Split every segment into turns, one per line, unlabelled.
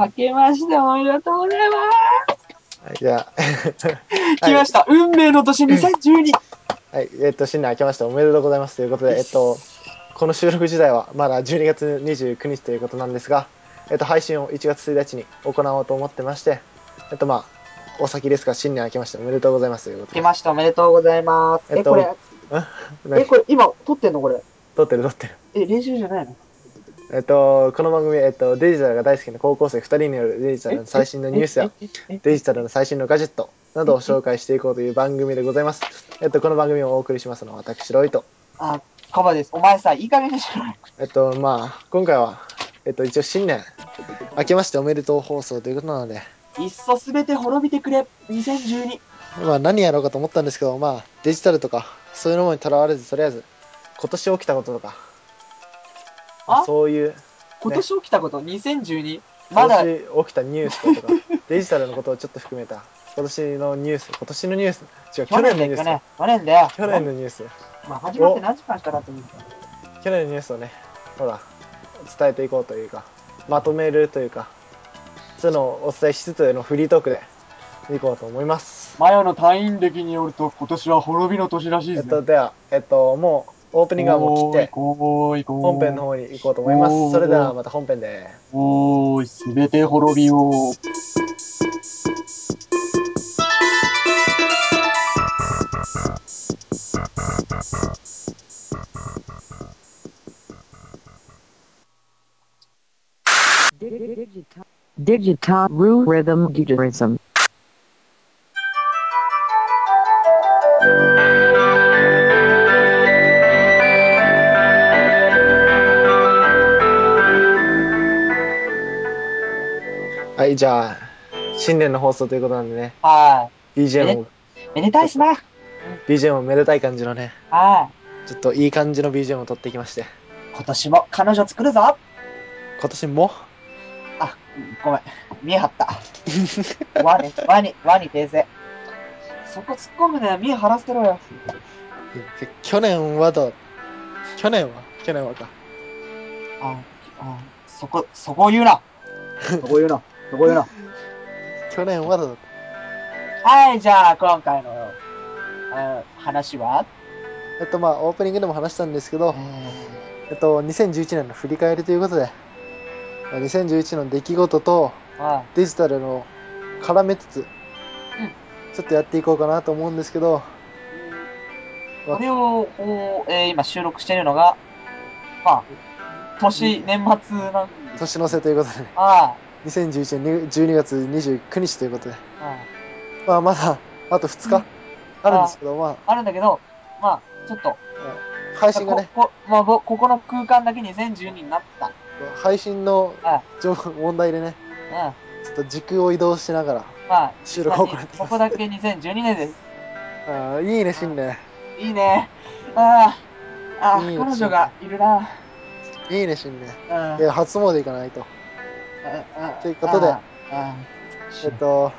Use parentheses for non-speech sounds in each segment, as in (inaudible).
明けましておめでとうございま
はい、じゃあ、
す。(laughs) 来ました。運命の年2012。
はい、えっと、新年明けましておめでとうございますということで、えっと、この収録自体はまだ12月29日ということなんですが、えっと、配信を1月1日に行おうと思ってまして、えっと、まあ、お先ですが、新年明けましておめでとうございますということで。
来ました。おめでとうございます。え、
えっと
これ、え、
何？
これ、今、撮ってんのこれ？
撮ってる撮ってる。
え、練習じゃないの？
えっと、この番組、えっと、デジタルが大好きな高校生2人によるデジタルの最新のニュースや、デジタルの最新のガジェットなどを紹介していこうという番組でございます。えっと、この番組をお送りしますのは私、ロイと。
あ、カバです。お前さ、いい加減にしろよ。
えっと、まあ、今回は、えっと、一応新年、明けましておめでとう放送ということなので、
いっそすべて滅びてくれ。2012。
まあ、何やろうかと思ったんですけど、まあ、デジタルとか、そういうものにとらわれず、とりあえず、今年起きたこととか、
あ？
そういう、
今年起きたこと、2012。まだ、
今年起きたニュースとか、(laughs) デジタルのことをちょっと含めた、今年のニュース、今年のニュース、違う、去
去
年のニュース。
去年だよ。
去年のニュース、
まあ、始まって何時間したかと思う
去年のニュースをね、ほら、伝えていこうというか、まとめるというか、そういうのをお伝えしつつのフリートークでいこうと思います。
マヤの隊員歴によると、今年は滅びの年らしいですね。
えっと、では、えっと、もう、オープニングはもう切って、本編の方に行こうと思います。それではまた本編で。
おーい、すべて滅びよう。
Digital, digital rhythm guitarism.
い、じゃあ、新年の放送ということなんでね、
は
BGM も、
い。めでたいっすな。
BGM もめでたい感じのね、
はい。
ちょっといい感じの BGM を取ってきまして、
今年も彼女作るぞ。
今年も、
あ、ごめん。見え張った。(laughs) 輪ね、輪に、輪に訂正。そこ突っ込むね。見え張らせてろよ。
去年はどう？去年は？去年はか。
あ、あ、そこ、そこ言うな。(laughs) そこ言うな。そこ言うな。
去年はどう
はい、じゃあ、今回の、あ話は、
えっと、まあ、オープニングでも話したんですけど
え、
えっと、2011年の振り返りということで、まあ2011の出来事とデジタルの絡めつつ、ちょっとやっていこうかなと思うんですけど、
い。これを、えー今収録してるのが、まあ、年、年末なんです。
年の瀬ということで、
は
2011年12月29日ということで、
い。はい。
まあ、まだ、あと2日あるんですけど、ま
あるんだけど、まあ、ちょっと、
あ、配信がね、
ここ、まあ、ぼここの空間だけ2012になった。う
配信の問題でね、
ん。
ちょっと時空を移動しながら
まあ、
収録を行っています
ここだけ2012年です。(laughs)
あーいいね、新年。
いいね。ああ、ああ、彼女がいるな。
いいね、新年。
うん。
いや、初詣行かないと。ということでえっと、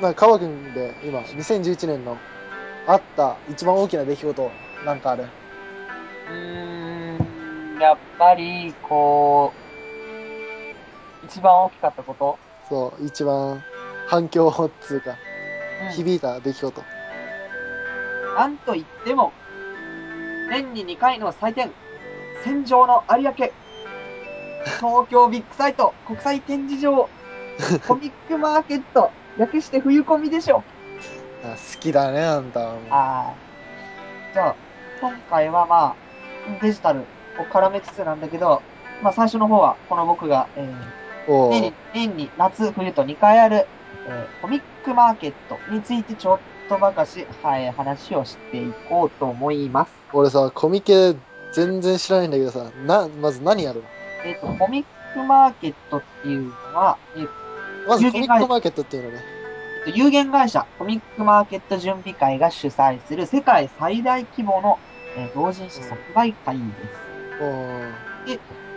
まあ、川君で今、2011年のあった一番大きな出来事、なんかある？
うーん、やっぱり、こう、一番大きかったこと、
そう、一番反響っつうか、
うん。
響いた出来事。
なんと言っても、年に2回の祭典、戦場の有明、東京ビッグサイト、国際展示場、(laughs) コミックマーケット、略して冬コミでしょ。
あ好きだね、あんたはもう。
あーじゃあ、今回はまあ、デジタルを絡めつつなんだけど、まあ最初の方は、この僕が、えー
お
年に
ー、
年に夏、冬と2回ある、えーコミックマーケットについてちょっとばかし、はい、話をしていこうと思います。
俺さ、コミケ全然知らないんだけどさ、な、まず何やるの？
えっ、と、コミックマーケットっていうのは、えっ
まずコミックマーケットっていうのね。
と、有限会社コミックマーケット準備会が主催する世界最大規模の、えー同人誌即売会です。
おー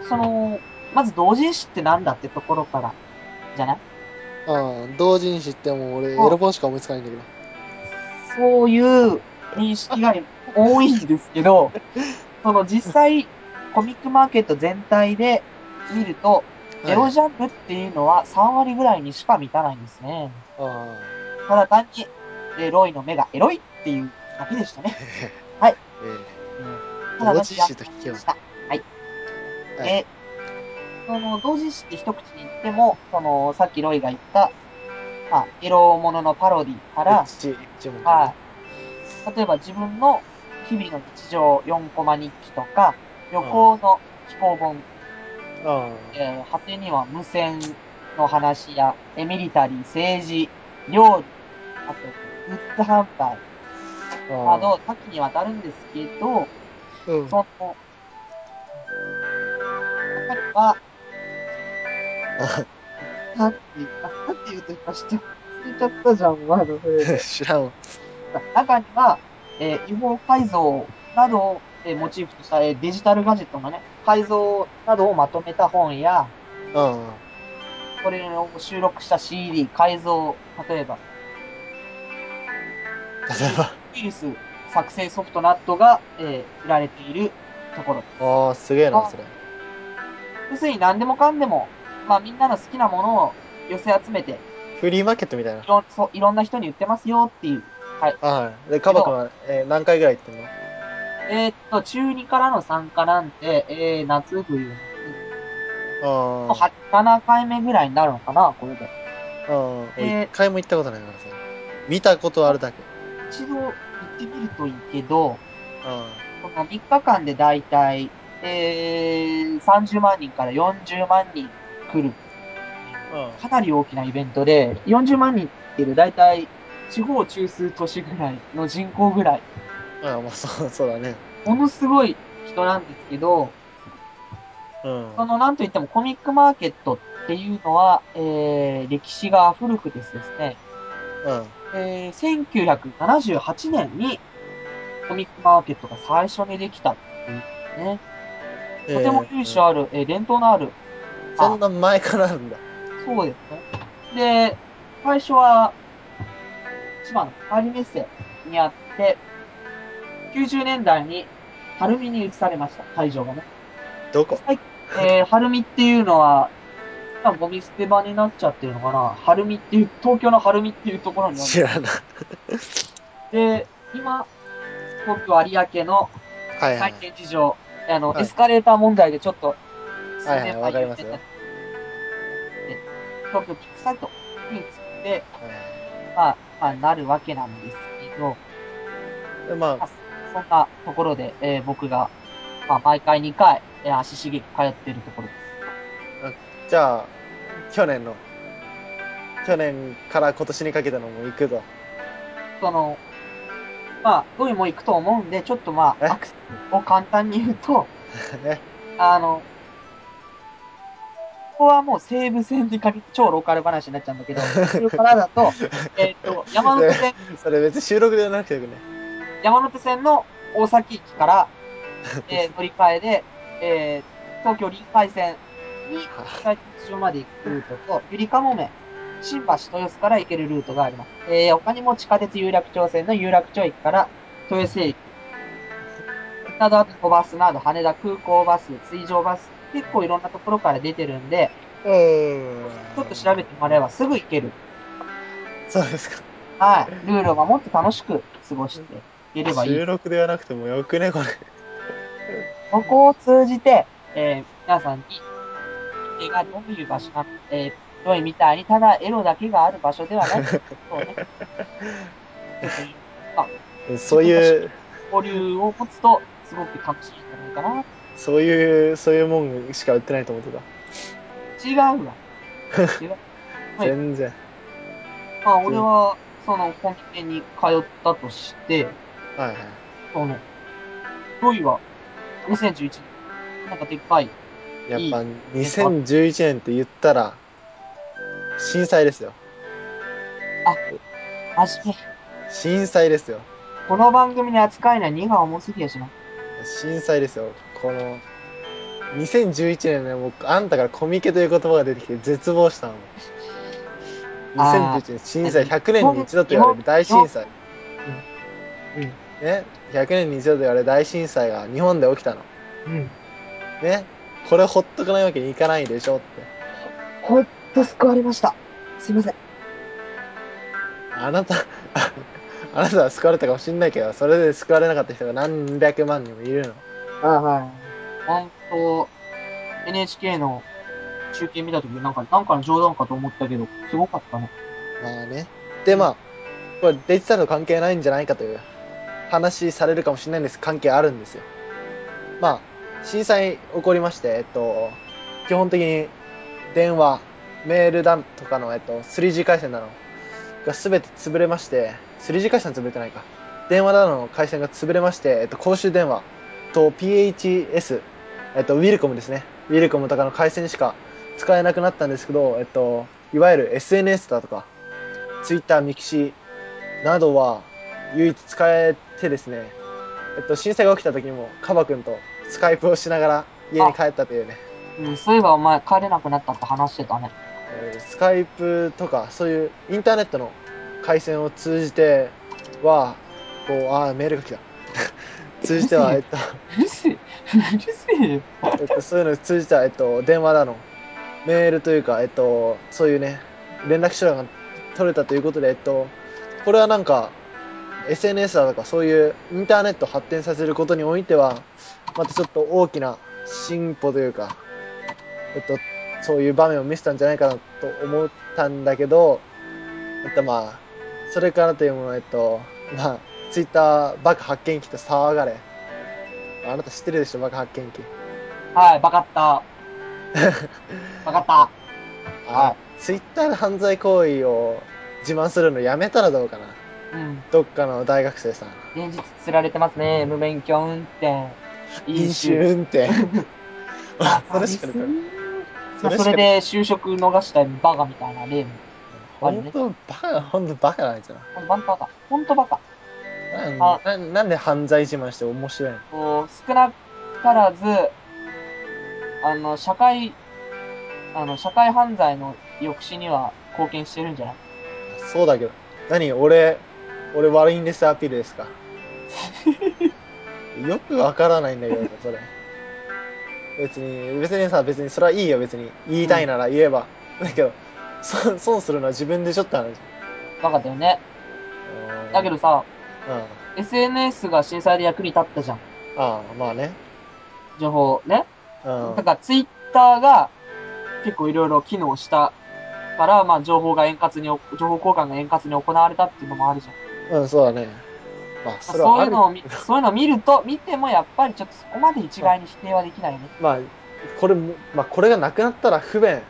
その、まず同人誌ってなんだってところから、じゃない？
あー同人誌ってもう俺、エ
お
ロ本しか思いつかないんだけど。
そういう認識が多いんですけど、(laughs) その実際、コミックマーケット全体で見ると、エロジャンルっていうのは3割ぐらいにしか満たないんですね。
あ
ただ単に、エロいの目がエロいっていうだけでしたね。
あ。(laughs)
はい。
え
ただ
同時視と聞けば
した。はい。
はい
えその、同時視って一口に言っても、その、さっきロイが言った、まあ、エロもののパロディか
え
ら。例えば自分の日々の日常4コマ日記とか、旅行の寄稿本、
あ
えー果てには無線の話や、えミリタリー、政治、料理、あと、グッズ販売
あ。
など、多岐にわたるんですけど、
うん。
その、中には、なんて言うか、なんて言うとかしちゃ、忘れちゃったじゃん、ワードフレーズ。(laughs)
知らんわ。
中には、えー違法改造などを、えーモチーフとした、えーデジタルガジェットのね、改造などをまとめた本や、
うん。
これを収録した CD、改造、例えば、
例えば。
ウイルス作成ソフトなどが、えー売られているところ。
ああ、すげえな、それ。
要するに何でもかんでも、まあみんなの好きなものを寄せ集めて、
フリーマーケットみたいな。
いろんそういろんな人に売ってますよっていう。
はい。で、カバ君は、えー何回ぐらい行ってんの？
えーっと、中2からの参加なんで、えー、夏、冬、
あ
は7回目ぐらいになるのかな、これで。
あ。うん。
えー
一回も行ったことないからさ。見たことあるだけ。
一度行ってみるといいけど、
あ
この3日間でだいたい、えー、30万人から40万人来る、
あ。
かなり大きなイベントで、40万人っていうだいたい地方中枢都市ぐらいの人口ぐらい、
ああ、まあ、そう、そうだね。
ものすごい人なんですけど、
うん。
そのなんといってもコミックマーケットっていうのは、えー、歴史が古くですですね、
うん。
えー、1978年にコミックマーケットが最初にできたっていうね、とても由緒ある、えー伝統のある、
そんな前からあるんだ。
そうですね。で、最初は、千葉のパリメッセにあって、90年代に晴海に移されました、会場がね。
どこ？
えー、晴海っていうのは、今ゴミ捨て場になっちゃってるのかな晴海っていう、東京の晴海っていうところに。
知らない。
で、今、東京有明の
はいはい。
再建事情、あの、
はい
エスカレーター問題でちょっと、
はいはいわかりますよ
で東京ビッグサイトについて、
はい
まあ、まあ、なるわけなんですけど、
でまあ、
そんなところで、えー僕が、まあ、毎回2回、えー足しげく通っているところです。
じゃあ、去年の、去年から今年にかけてのも行くぞ。
その、まあ、どういうも行くと思うんで、ちょっとま
え？
あ、アクセスを簡単に言うと、(laughs)
ね。
あの、ここはもう西武線に限って超ローカル話になっちゃうんだけど、(laughs) それからだと、えっと、山手線、
それ別に収録ではなくてよくね。
山手線の大崎駅から、(laughs) えー乗り換えで、えー東京臨海線に北口まで行くルートと、ゆりかもめ、新橋豊洲から行けるルートがあります。えー他にも地下鉄有楽町線の有楽町駅から豊洲駅、など、あとバスなど、羽田空港バス、水上バス、結構いろんなところから出てるんで、
うん。
ちょっと調べてもらえばすぐ行ける。
そうですか。
はい。ルールを守って楽しく過ごしていければいい
収。録ではなくてもよくね、これ。
ここを通じて、えー皆さんに、これがどういう場所なのえー、ロイみたいにただエロだけがある場所ではない。そうね。(laughs)
そういう、
交流を持つと、すごく楽しいんじゃないかな。
そういう、そういうもんしか売ってないと思ってた。
違うわ。(laughs) 違う。はい
全然。
まあ、俺は、その、コンビニに通ったとして、
はいはい。
その、ロイは、2011年、なんかでっかい、
やっぱ2011年って言ったら、震災ですよ。
真面
震災ですよ。
目。この番組に扱えない荷が重すぎやしな。
震災ですよ。この、2011年ね、もう、あんたからコミケという言葉が出てきて絶望したの。
あー
2011年、震災、100年に一度と言われる大震災。
うん。
ね、100年に一度と言われる大震災が日本で起きたの。
うん。
ね、これほっとかないわけにいかないでしょって。
ほんと救われました。すいません。
あなた、あ (laughs) あなたは救われたかもしんないけど、それで救われなかった人が何百万人もいるの。
あはい。ほんと、NHK の中継見たときなんか、なんかの冗談かと思ったけど、すごかったね。
まあね。で、まあ、これデジタルと関係ないんじゃないかという話されるかもしれないんです関係あるんですよ。まあ、震災起こりまして、えっと、基本的に電話、メールだとかの、えっと、3G 回線なのが全て潰れまして、3G 回線潰れてないか。電話などの回線が潰れまして、えっと、公衆電話と PHS、えっと、ウィルコムですね。ウィルコムとかの回線しか使えなくなったんですけど、えっと、いわゆる SNS だとか、Twitter、ミクシーなどは唯一使えてですね、えっと、震災が起きた時にもカバ君とスカイプをしながら家に帰ったというね、
うん、そういえばお前帰れなくなったって話してたね。
えースカイプとかそういうインターネットの回線を通じては、こう、あー、メールが来た。(laughs) 通じては、えっと、
うるせえ。うるせえよ。
えっと、そういうのを通じた、えっと、電話だの、メールというか、えっと、そういうね、連絡手段が取れたということで、えっと、これはなんか、SNS だとか、そういうインターネットを発展させることにおいては、またちょっと大きな進歩というか、えっと、そういう場面を見せたんじゃないかなと思ったんだけど、えっとまあ、それからというもの、えっと、まあ、ツイッター爆発見機と騒がれ。あなた知ってるでしょ、爆発見機。
はい、バカった。(laughs) バカった。
あ、ツイッターで犯罪行為を自慢するのやめたらどうかな。
うん。
どっかの大学生さん。
現実釣られてますね。無免許運転。
飲酒運転。あ、(laughs) それしか出てない。
まあ、それで就職逃したバカみたいな例も。
ほんと、バカ、ほんとバカなんじゃん。
ほんとバカ。ほんとバカ。
なんななんで犯罪自慢して面白いの？
こう、少なからず、あの、社会、あの、社会犯罪の抑止には貢献してるんじゃない？
そうだけど。何俺、俺悪いんですアピールですか？(laughs) よくわからないんだけどさ、それ。別に、別にさ、別にそれはいいよ、別に。言いたいなら言えば。だけど、そ損するのは自分でしょって話。
バカだよね。
うん
だけどさ、
うん。
SNS が震災で役に立ったじゃん。
ああ、まあね。
情報ね。
うん。
だからツイッターが結構いろいろ機能したから、まあ情報が円滑に、情報交換が円滑に行われたっていうのもあるじゃん。
うん、そうだね。まあ、それは
そういうのを見、そういうのを見ると、見てもやっぱりちょっとそこまで一概に否定はできないよね。
まあ、これも、まあ、これがなくなったら不便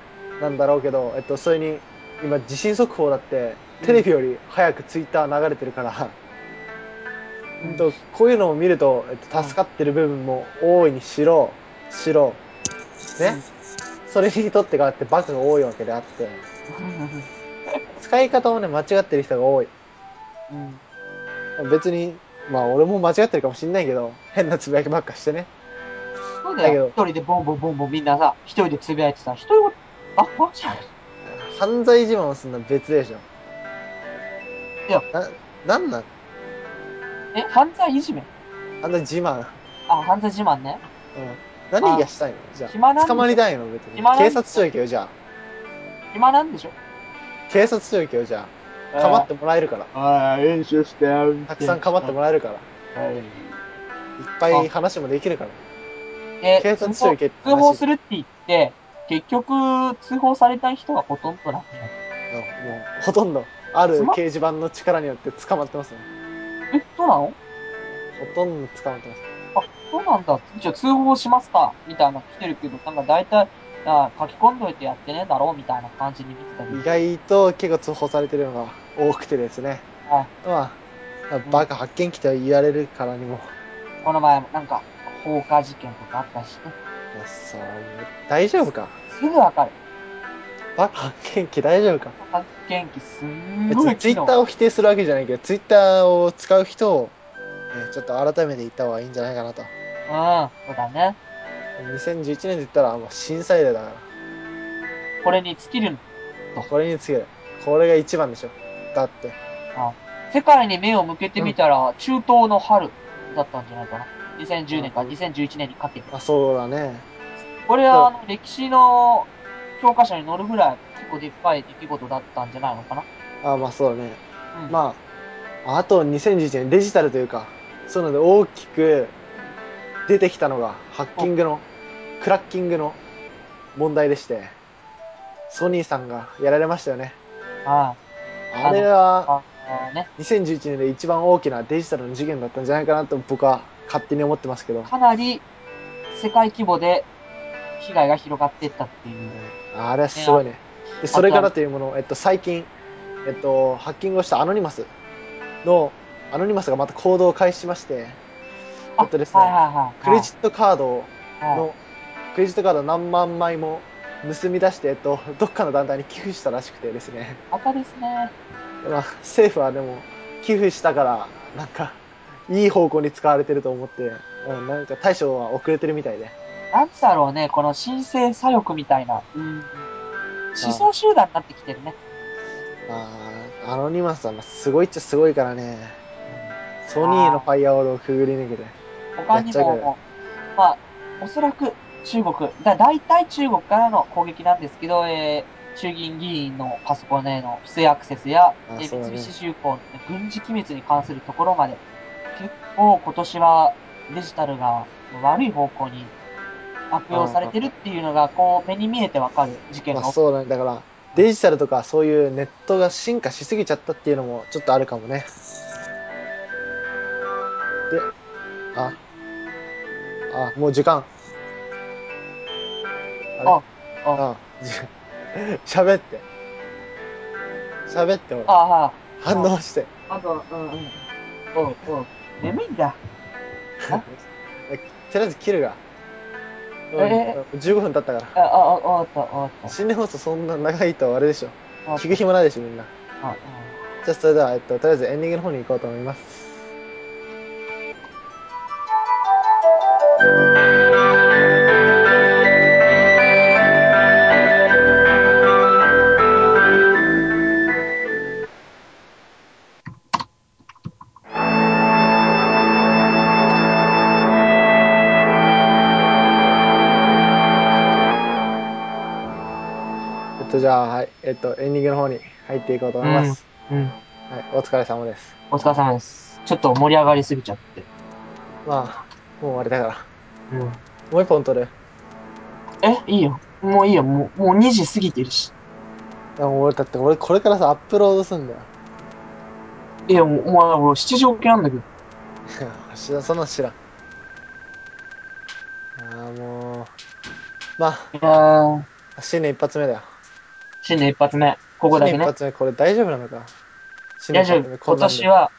なんだろうけど、えっと、それに、今、地震速報だって、テレビより早くツイッター流れてるから、うん。と、こういうのを見ると、えっと、助かってる部分も大いにしろ、しろ、ね、それにとってがあってバカが多いわけであって、使い方をね、間違ってる人が多い。
うん。
別に、まあ、俺も間違ってるかもしんないけど、変なつぶやきばっかしてね。
そうだよ。一人でボンボンボンボンみんなさ、一人でつぶやいてさ、一人ごあ、マジ？
犯罪自慢をするのは別でしょ。
いや、
な、なんなん？
え、犯罪いじめ？
犯罪自慢。
あ、犯罪自慢ね。
うん。何がしたいの？じゃあ。捕まりたいの？別に。
暇なんでしょ？
警察署行けよ、じゃあ。
暇なんでしょ？
警察署行けよ、じゃあ。かばってもらえるから。
ああ、練習してやる
たくさんかばってもらえるから。
はい。
いっぱい話もできるから。
で
警察署行けって話
通報するって言って、結局、通報された人がほとんどなんだよ。
うんもう、ほとんど、ある掲示板の力によって捕まってますね。
え、そうなの？
ほとんど捕まってます。
あ、そうなんだ。じゃあ通報しますか？みたいなの来てるけど、なんか大体、あ書き込んどいてやってねえだろうみたいな感じに見てた
意。外と結構通報されてるのが多くてですね。
はい
まあ、バカ発見器と言われるからにも、
この前もなんか、放火事件とかあったしね。
まあ、さあ、大丈夫か？
すぐわかる。
バカ発見器大丈夫か？
発見器すん
別
ごい
ツイッターを否定するわけじゃないけど、ツイッターを使う人を、ね、ちょっと改めて言った方がいいんじゃないかなと。
うん、そうだね。
2011年で言ったら、もう震災だから。
これに尽きる。
これにつける。これが一番でしょ。だって。
世界に目を向けてみたら、中東の春だったんじゃないかな。2010年か
うん
2011年にかけて。
あ、そうだね。
これは、あの、歴史の教科書に載るぐらい結構でっかい出来事だったんじゃないのかな。
あまあそうだね。
うん。
まあ、あと2011年デジタルというか、そういうので大きく出てきたのがハッキングの、クラッキングの問題でして、ソニーさんがやられましたよね。
あ
あれは
あ、ああね。
2011年で一番大きなデジタルの事件だったんじゃないかなと僕は勝手に思ってますけど、
かなり世界規模で被害が広がっていったっていう。
あれはすごいね。で、それからというもの、えっと、最近、えっと、ハッキングをしたアノニマスの、アノニマスがまた行動を開始しまして、えっとですね、
はいはいはい。
クレジットカード
はい
の、クレジットカード何万枚も盗み出して、えっと、(laughs) どっかの団体に寄付したらしくてですね、
赤ですね。
まあ、政府はでも、寄付したから、なんか、いい方向に使われてると思って、うん、なんか対処は遅れてるみたいで。
なんだろうね、この神聖左翼みたいな。うん。思想集団になってきてるね。
まあ、アノニマスはまあすごいっちゃすごいからね、ソニーのファイアウォールをくぐり抜けて。
他にも、まあ、おそらく中国、だ大体中国からの攻撃なんですけど、えー衆議院議員のパソコンへの不正アクセスや、え三菱重工の、ね、軍事機密に関するところまで、結構今年はデジタルが悪い方向に悪用されてるっていうのが、こう、目に見えてわかる事件が
まあそうだね。だから、デジタルとかそういうネットが進化しすぎちゃったっていうのもちょっとあるかもね。で、あ、あ、もう時間。あれ？
ああ
あ、じ (laughs) 喋って。喋ってほら。
ああ、
反応して。
あと、うんうん。おうおう眠いんだ。(laughs)
とりあえず切るが。うん
え
15分経ったか
あ、あ、あ、終わった、終わった。
ら。新年放送そんな長いとあれでしょ。聞く暇ないでしょ、みんな。
あ
じゃあそれでは、えっと、とりあえずエンディングの方に行こうと思います。じゃあ、はい。えっと、エンディングの方に入っていこうと思います。
うん。うん。
はい。お疲れ様です。
お疲れ様です。ちょっと盛り上がりすぎちゃって。
まあ、もう終わりだから。
うん。
もう一本取る。
え、いいよ。もういいよ。もう、もう2時過ぎてるし。
あもう俺、だって俺これからさ、アップロードすんだよ。
いや、もう、お前、俺7時起きなんだけど。(laughs)
知らん、そんなん知らん。ああ、もう。まあ、新年一発目だよ。
新年一発目。ここだけね。
新年一発目、これ大丈夫なのか？新
大丈夫。
年一発目こ
今年は、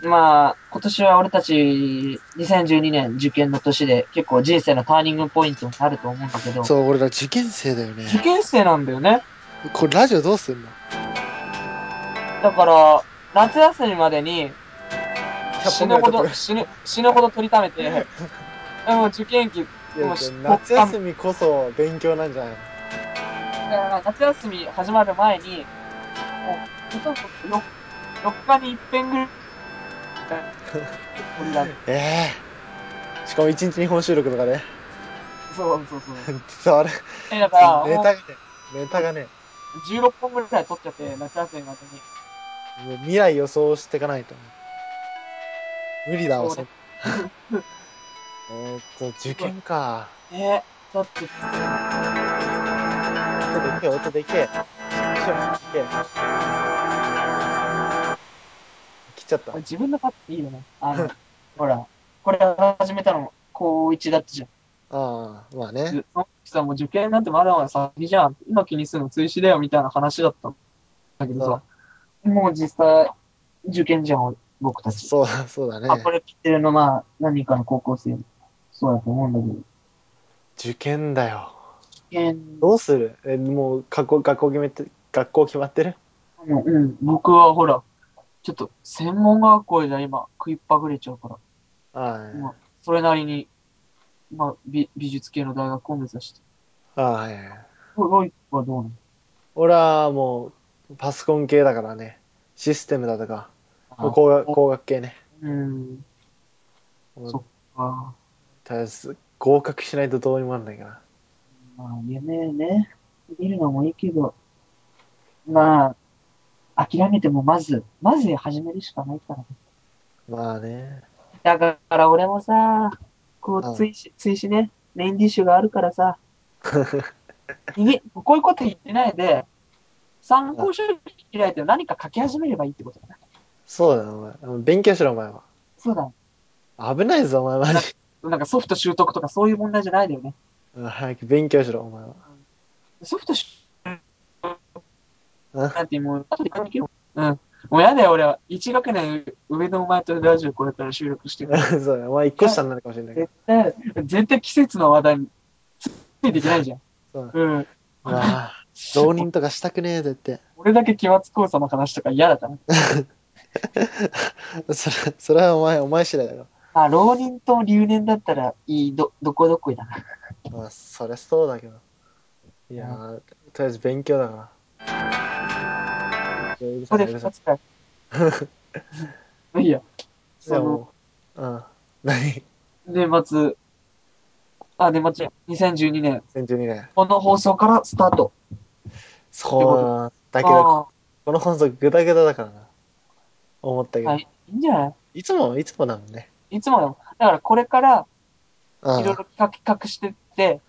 まあ、今年は俺たち、2012年受験の年で結構人生のターニングポイントになると思うんだけど、
そう、俺ら受験生だよね。
受験生なんだよね。
これラジオどうすんの？
だから、夏休みまでに
100
死ぬほど、死ぬ、死ぬほど取りためて、(laughs) でも受験期、もうし
夏休みこそ勉強なんじゃないの？
だから夏休み始まる前に、もう、ほとんど 4, 4日に一遍ぐらい、取りだめ
ええしかも一日日本収録とかで。
そうそうそう。
それ、
え、だから、も
ネタがね、ネタがね、
う16本ぐらい取っちゃって、夏休みまでに。
もう未来予想していかないと。無理だわ、
そ
えーっと、受験か。
えだって、
音でけ、音でけ。切っちゃった。
自分のパッていいよね。あの、(laughs) ほら、これ始めたの、高1だったじゃん。
ああ、まあね。
でその時さ、もう受験なんてまだまだ先じゃん。今気にするの追試だよみたいな話だったんだけどさ、もう実際、受験じゃん、僕たち。
そうだ、そうだね。
あ、これ聞いてるの、まあ、何人かの高校生、そうだと思うんだけど、
受験だよ。
受験、
どうする？え、もう、学校、学校決めて、学校決まってる？
もううん、僕はほら、ちょっと、専門学校じゃ今、食いっぱぐれちゃうから、
はい。
まあ、それなりに、まあ、美美術系の大学を目指して。
はい。
ロロイはどうなの？
俺はもう、パソコン系だからね。システムだとか、
あ
工学工学系ね。
うん、そっか。
とりあえず、合格しないとどうにもなんないから。
まあ、夢ね。見るのもいいけど、まあ、諦めてもまず、まず始めるしかないからね。
まあね。
だから俺もさ、こ
う
追試、追試ね、メインディッシュがあるからさ、(laughs) 逃げ、こういうこと言ってないで、参考書開いて何か書き始めればいいってことだな。
そうだよ、お前。勉強しろ、お前は。
そうだ。
危ないぞ、お前、マジ。
なんかソフト習得とかそういう問題じゃないんだよね。
うん早く勉強しろ、お前は。
ソフト習なんてもう、後でできる。うん。もうやだよ、俺は。1学年上のお前とラジオこれから収録してる。(laughs)
そうだよ、お前一個下になるかもしれないけど
絶。対、絶対季節の話題についていけないじゃん。
そう
うん。
うわあ浪人とかしたくねえ、絶対。
俺だけ期末講座の話とか嫌だから。(laughs)
それ、それはお前、お前次第だよ。
まあ、浪人と留年だったらいい、ど、どこどこいだな。
まあ、そりゃそうだけど。いやー、とりあえず勉強だから。うる
それ
さいうるさい
二つかい。(laughs) いいや。
い
その、
う、うん。何？
年末、あ、年末、2012年、
?2012 年。
この放送からスタート。
そうだけど、
あ
この放送グダグダだからな。思ったけど。
あはい、いいんじゃない？
いつも、いつもだもんね。
いつもよ。だからこれから、
うん
いろいろ企画企画してって、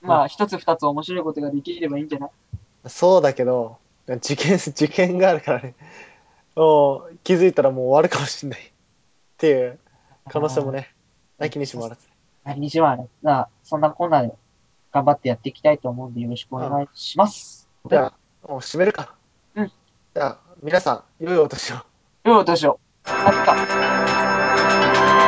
まあ、一つ二つ面白いことができればいいんじゃない？
そうだけど、受験、(laughs) 受験があるからね。もう、気づいたらもう終わるかもしんない。っていう可能性もね、なきにしもあらず。
何にしろあれ。なあ、そんなこんなで頑張ってやっていきたいと思うんでよろしくお願いします。
じゃあ、もう閉めるか。
うん。
じゃあ、皆さん、良いお年を。
よいお年を。あった。